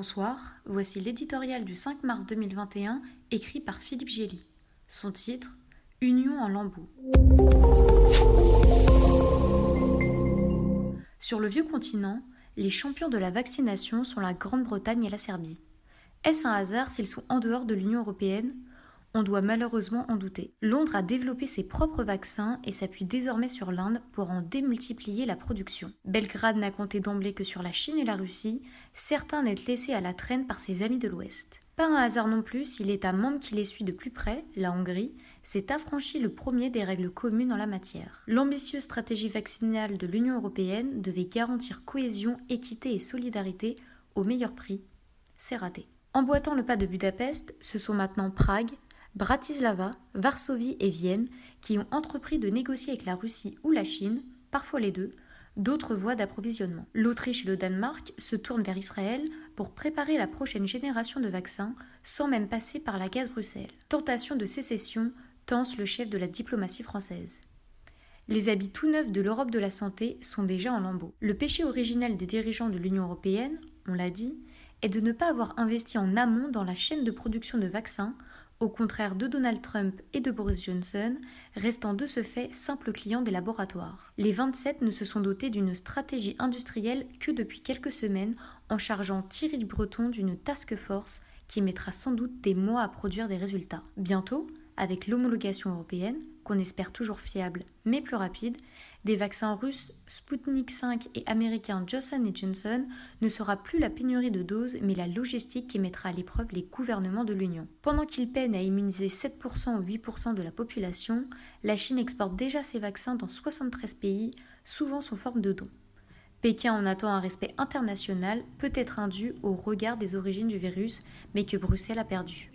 Bonsoir, voici l'éditorial du 5 mars 2021 écrit par Philippe Gély. Son titre Union en lambeaux. Sur le vieux continent, les champions de la vaccination sont la Grande-Bretagne et la Serbie. Est-ce un hasard s'ils sont en dehors de l'Union européenne? On doit malheureusement en douter. Londres a développé ses propres vaccins et s'appuie désormais sur l'Inde pour en démultiplier la production. Belgrade n'a compté d'emblée que sur la Chine et la Russie, certains n'être laissés à la traîne par ses amis de l'Ouest. Pas un hasard non plus si l'État membre qui les suit de plus près, la Hongrie, s'est affranchi le premier des règles communes en la matière. L'ambitieuse stratégie vaccinale de l'Union européenne devait garantir cohésion, équité et solidarité au meilleur prix. C'est raté. Emboîtant le pas de Budapest, ce sont maintenant Prague, Bratislava, Varsovie et Vienne qui ont entrepris de négocier avec la Russie ou la Chine, parfois les deux, d'autres voies d'approvisionnement. L'Autriche et le Danemark se tournent vers Israël pour préparer la prochaine génération de vaccins sans même passer par la case Bruxelles. Tentation de sécession, tense le chef de la diplomatie française. Les habits tout neufs de l'Europe de la santé sont déjà en lambeaux. Le péché originel des dirigeants de l'Union européenne, on l'a dit, est de ne pas avoir investi en amont dans la chaîne de production de vaccins au contraire de Donald Trump et de Boris Johnson, restant de ce fait simples clients des laboratoires. Les 27 ne se sont dotés d'une stratégie industrielle que depuis quelques semaines en chargeant Thierry Breton d'une task force qui mettra sans doute des mois à produire des résultats. Bientôt, avec l'homologation européenne, qu'on espère toujours fiable mais plus rapide, des vaccins russes Sputnik 5 et américains Johnson Johnson ne sera plus la pénurie de doses mais la logistique qui mettra à l'épreuve les gouvernements de l'Union. Pendant qu'ils peinent à immuniser 7% ou 8% de la population, la Chine exporte déjà ses vaccins dans 73 pays, souvent sous forme de dons. Pékin en attend un respect international, peut-être indu au regard des origines du virus, mais que Bruxelles a perdu.